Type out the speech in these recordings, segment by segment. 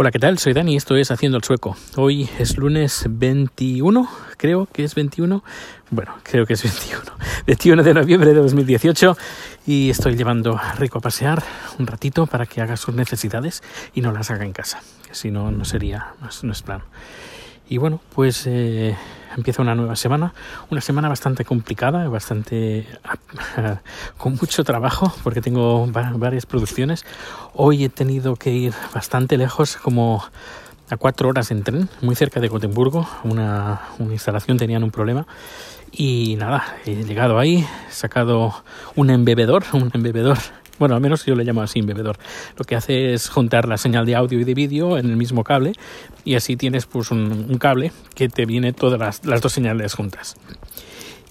Hola, ¿qué tal? Soy Dani y esto es Haciendo el Sueco. Hoy es lunes 21, creo que es 21. Bueno, creo que es 21. 21 de noviembre de 2018 y estoy llevando a Rico a pasear un ratito para que haga sus necesidades y no las haga en casa, si no, no sería, no es plan. Y bueno, pues eh, empieza una nueva semana, una semana bastante complicada, bastante con mucho trabajo, porque tengo varias producciones. Hoy he tenido que ir bastante lejos, como a cuatro horas en tren, muy cerca de Gotemburgo. Una, una instalación tenían un problema. Y nada, he llegado ahí, he sacado un embebedor, un embebedor bueno, al menos yo le llamo así bebedor. Lo que hace es juntar la señal de audio y de vídeo en el mismo cable y así tienes pues un, cable que te viene todas las, dos señales juntas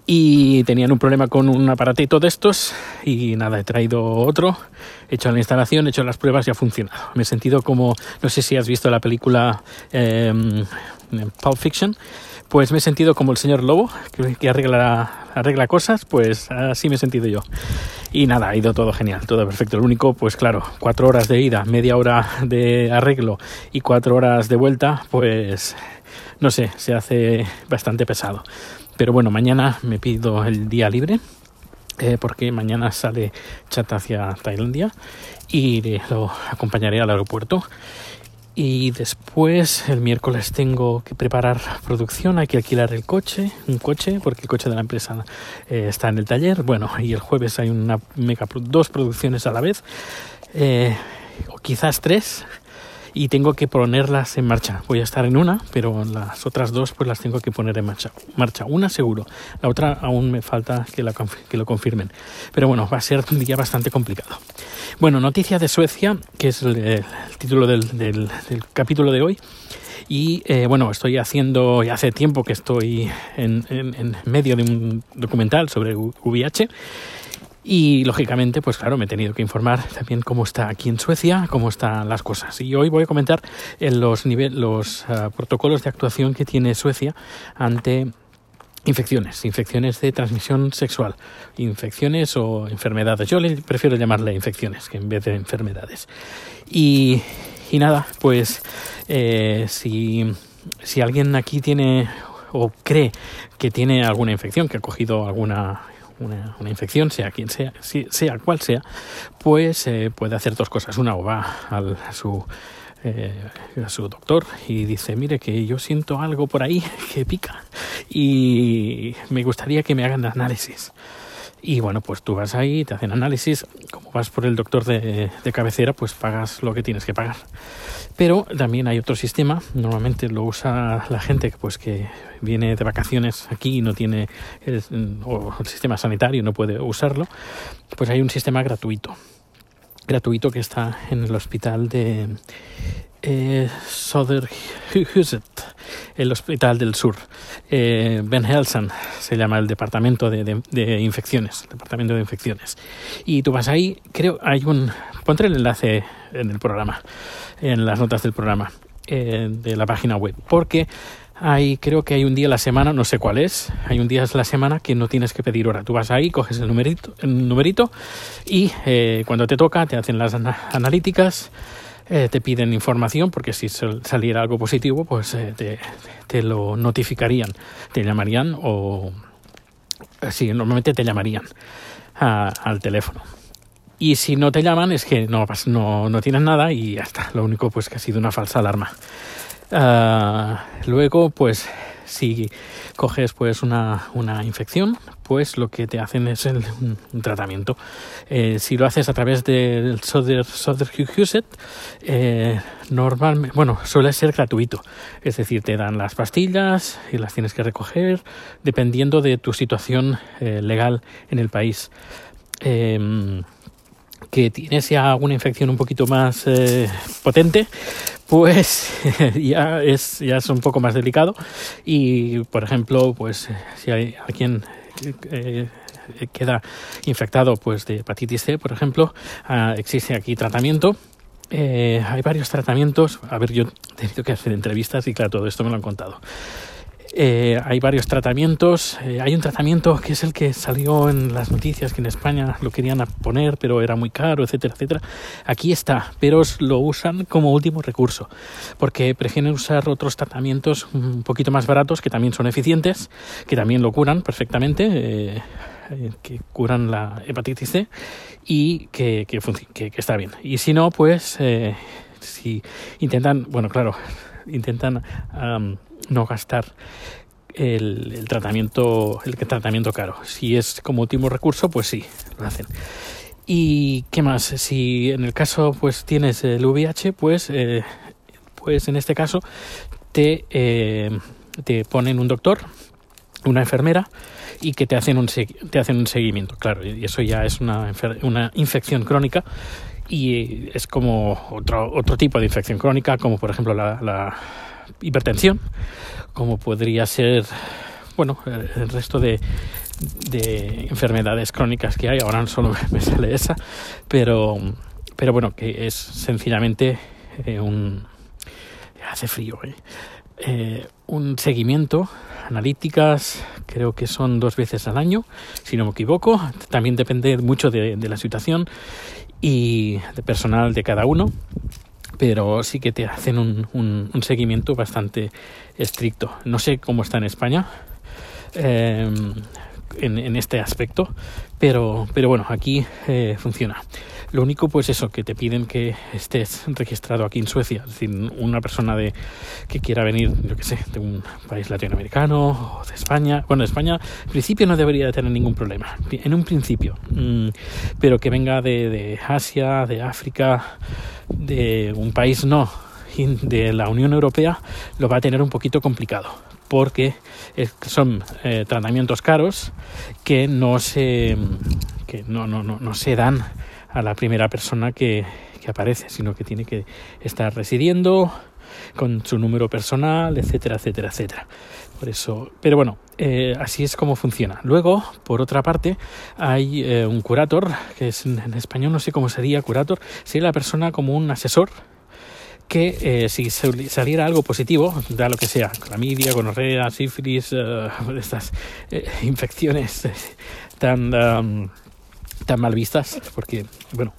y tenían un problema con un aparatito de estos y nada, he traído otro, he hecho la instalación, he hecho las pruebas y ha funcionado. Me he sentido como, no sé si has visto la película eh, Pulp Fiction, pues me he sentido como el señor Lobo, que, arregla cosas, pues así me he sentido yo. Y nada, ha ido todo genial, todo perfecto. Lo único, pues claro, cuatro horas de ida, media hora de arreglo y cuatro horas de vuelta, pues no sé, se hace bastante pesado. Pero bueno, mañana me pido el día libre. Eh, porque mañana sale chat hacia Tailandia y lo acompañaré al aeropuerto y después el miércoles tengo que preparar producción, hay que alquilar el coche, un coche, porque el coche de la empresa eh, está en el taller. Bueno, y el jueves hay una mega, dos producciones a la vez, eh, o quizás tres y tengo que ponerlas en marcha. Voy a estar en una, pero las otras dos pues las tengo que poner en marcha. marcha. Una seguro, la otra aún me falta que, la, que lo confirmen. Pero bueno, va a ser un día bastante complicado. Bueno, noticia de Suecia, que es el, título del, del, capítulo de hoy. Y eh, bueno, estoy haciendo, ya hace tiempo que estoy en, en, en medio de un documental sobre VIH y lógicamente, pues claro, me he tenido que informar también cómo está aquí en Suecia, cómo están las cosas. Y hoy voy a comentar en los, los ah, protocolos de actuación que tiene Suecia ante infecciones, infecciones de transmisión sexual, infecciones o enfermedades. Yo le prefiero llamarle infecciones que en vez de enfermedades. Y, y nada, pues eh, si, si alguien aquí tiene o cree que tiene alguna infección, que ha cogido alguna una, infección, sea quien sea, sea cual sea, pues eh, puede hacer dos cosas. Una, o va al, a su eh, a su doctor y dice, mire que yo siento algo por ahí que pica y me gustaría que me hagan análisis. Y bueno, pues tú vas ahí, te hacen análisis, como vas por el doctor de, cabecera, pues pagas lo que tienes que pagar. Pero también hay otro sistema, normalmente lo usa la gente pues que viene de vacaciones aquí y no tiene el, el sistema sanitario no puede usarlo, pues hay un sistema gratuito. Gratuito que está en el hospital de eh, Söderhuset, el hospital del sur. Eh, ben Helsen se llama el departamento de, de, infecciones, departamento de infecciones. Y tú vas ahí, creo, hay un, pondré el enlace en el programa en las notas del programa eh, de la página web, porque hay, creo que hay un día a la semana, no sé cuál es, hay un día a la semana que no tienes que pedir hora. Tú vas ahí, coges el numerito, el numerito y eh, cuando te toca te hacen las analíticas, eh, te piden información, porque si saliera algo positivo, pues te, te, lo notificarían, te llamarían o... Sí, normalmente te llamarían al teléfono. Y si no te llaman es que no, no, no tienes nada y ya está. Lo único pues que ha sido una falsa alarma. Uh, luego pues si coges pues una, una, infección pues lo que te hacen es el, un, tratamiento. Eh, si lo haces a través del Soder, Soderhuset eh, normalmente bueno suele ser gratuito. Es decir te dan las pastillas y las tienes que recoger dependiendo de tu situación eh, legal en el país. Eh, que tienes ya una infección un poquito más eh, potente, pues ya es, ya es un poco más delicado. Y, por ejemplo, pues si hay alguien eh, queda infectado pues de hepatitis C, por ejemplo, ah, existe aquí tratamiento. Eh, hay varios tratamientos. A ver, yo he tenido que hacer entrevistas y claro, todo esto me lo han contado. Eh, hay varios tratamientos. Eh, hay un tratamiento que es el que salió en las noticias que en España lo querían poner, pero era muy caro, etcétera, etcétera. Aquí está, pero lo usan como último recurso, porque prefieren usar otros tratamientos un poquito más baratos que también son eficientes, que también lo curan perfectamente. Eh, que curan la hepatitis C y que, que, que, está bien. Y si no, pues si intentan, bueno, claro, intentan no gastar el, tratamiento el tratamiento caro. Si es como último recurso, pues sí, lo hacen. ¿Y qué más? Si en el caso pues tienes el VIH, pues, eh, pues en este caso te, eh, te ponen un doctor, una enfermera y que te hacen un, te hacen un seguimiento. Claro, y eso ya es una, una infección crónica y es como otro, otro tipo de infección crónica, como por ejemplo la, la hipertensión, como podría ser, bueno, el resto de, de enfermedades crónicas que hay. Ahora solo me sale esa, pero, pero bueno, que es sencillamente eh, un... hace frío, ¿eh? ¿eh? un seguimiento, analíticas, creo que son dos veces al año, si no me equivoco. También depende mucho de, de la situación y de personal de cada uno pero sí que te hacen un, seguimiento bastante estricto. No sé cómo está en España eh, en, este aspecto, pero, pero bueno, aquí eh, funciona. Lo único, pues eso, que te piden que estés registrado aquí en Suecia. Es decir, una persona de que quiera venir, yo qué sé, de un país latinoamericano o de España. Bueno, España, en principio no debería tener ningún problema. En un principio. Mm, pero que venga de, de Asia, de África, de un país no de la Unión Europea, lo va a tener un poquito complicado porque son eh, tratamientos caros que no se que no, no, no, no se dan a la primera persona que, que aparece, sino que tiene que estar residiendo con su número personal, etcétera, etcétera, etcétera. Por eso, pero bueno, eh, así es como funciona. Luego, por otra parte, hay eh, un curator, que es en, español no sé cómo sería curator, sería la persona como un asesor que eh, si saliera algo positivo, da lo que sea, clamidia, gonorrea, sífilis, estas infecciones tan tan mal vistas, porque, bueno,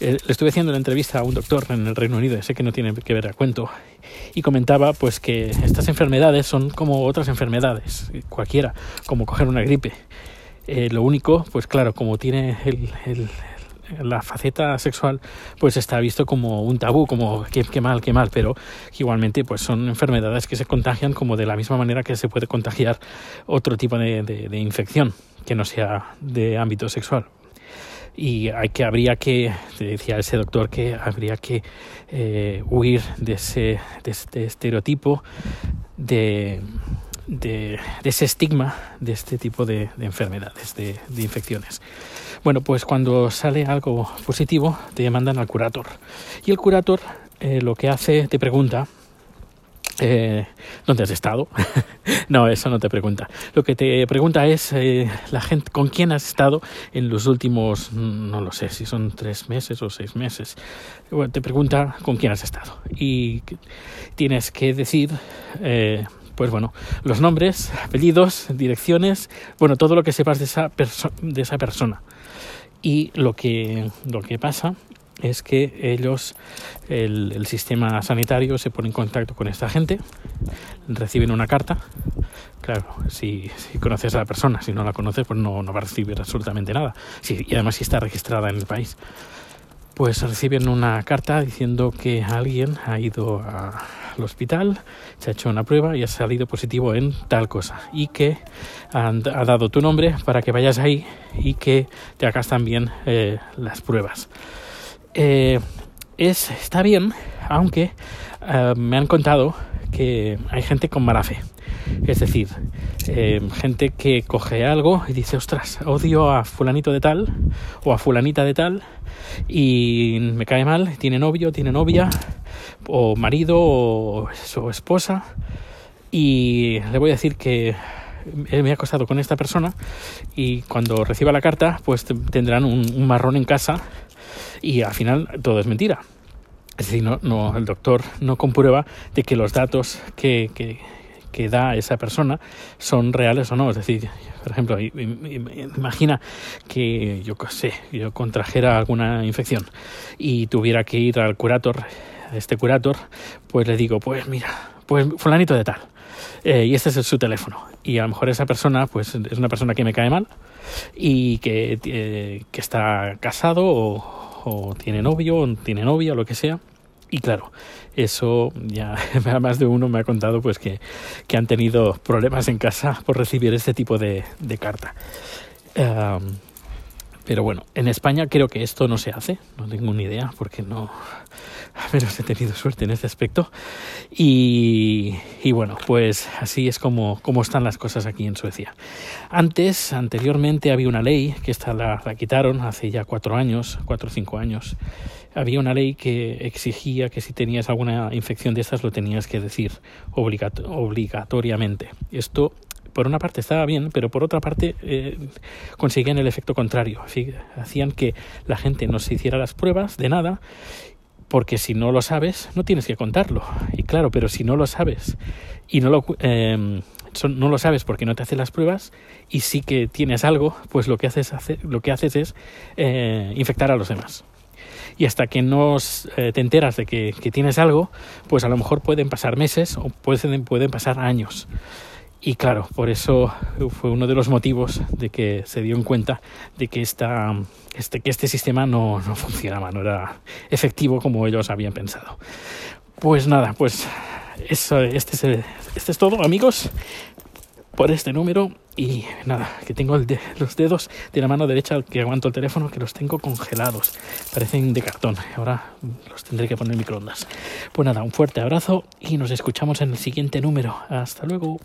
eh, le estuve haciendo una entrevista a un doctor en el Reino Unido, sé que no tiene que ver a cuento, y comentaba pues que estas enfermedades son como otras enfermedades, cualquiera, como coger una gripe. Eh, lo único, pues claro, como tiene el, la faceta sexual pues está visto como un tabú, como qué, mal, qué mal, pero igualmente pues son enfermedades que se contagian como de la misma manera que se puede contagiar otro tipo de infección que no sea de ámbito sexual. Y hay que habría que decía ese doctor que habría que eh, huir de ese de este estereotipo de, de, ese estigma de este tipo de, enfermedades de, infecciones bueno pues cuando sale algo positivo te mandan al curator y el curator eh, lo que hace te pregunta eh, ¿Dónde has estado? no, eso no te pregunta. Lo que te pregunta es eh, la gente con quién has estado en los últimos, mm, no lo sé, si son tres meses o seis meses. te pregunta con quién has estado y tienes que decir, eh, pues bueno, los nombres, apellidos, direcciones, bueno, todo lo que sepas de esa, de esa persona. Y lo que, lo que pasa es que ellos, el, sistema sanitario, se pone en contacto con esta gente, reciben una carta. Claro, si, si conoces a la persona, si no la conoces, pues no, no va a recibir absolutamente nada. y además si está registrada en el país. Pues reciben una carta diciendo que alguien ha ido al hospital, se ha hecho una prueba y ha salido positivo en tal cosa. Y que ha dado tu nombre para que vayas ahí y que te hagas también eh, las pruebas. Eh, es, está bien, aunque eh, me han contado que hay gente con mala fe. Es decir, eh, gente que coge algo y dice, ostras, odio a fulanito de tal o a fulanita de tal y me cae mal, tiene novio, tiene novia o marido o, su esposa y le voy a decir que me ha acostado con esta persona y cuando reciba la carta pues tendrán un marrón en casa y al final todo es mentira. Es decir, no, no, el doctor no comprueba de que los datos que, que, que da esa persona son reales o no. Es decir, por ejemplo, imagina que yo sé, yo contrajera alguna infección y tuviera que ir al curator, a este curator, pues le digo, pues mira, pues fulanito de tal. Eh, y este es su teléfono. Y a lo mejor esa persona, pues es una persona que me cae mal y que, eh, que está casado o, o tiene novio o tiene novia o lo que sea y claro, eso ya más de uno me ha contado pues que, que han tenido problemas en casa por recibir este tipo de, de carta. pero bueno, en España creo que esto no se hace, no tengo ni idea porque no, a menos he tenido suerte en este aspecto. Y, y bueno, pues así es como, están las cosas aquí en Suecia. Antes, anteriormente había una ley, que esta la, la quitaron hace ya cuatro años, cuatro o cinco años. Había una ley que exigía que si tenías alguna infección de estas lo tenías que decir obligatoriamente. Esto por una parte estaba bien, pero por otra parte eh, conseguían el efecto contrario. Hacían que la gente no se hiciera las pruebas de nada porque si no lo sabes, no tienes que contarlo. Y claro, pero si no lo sabes y no lo, eh, no lo sabes porque no te haces las pruebas y sí que tienes algo, pues lo que haces, lo que haces es eh, infectar a los demás. Y hasta que no eh, te enteras de que, que, tienes algo, pues a lo mejor pueden pasar meses o pueden, pueden pasar años. Y claro, por eso fue uno de los motivos de que se dio en cuenta de que, esta, este, que este sistema no, no funcionaba, no era efectivo como ellos habían pensado. Pues nada, pues eso, este, es, este es todo, amigos, por este número. Y nada, que tengo los dedos de la mano derecha que aguanto el teléfono, que los tengo congelados. Parecen de cartón. Ahora los tendré que poner en microondas. Pues nada, un fuerte abrazo y nos escuchamos en el siguiente número. Hasta luego.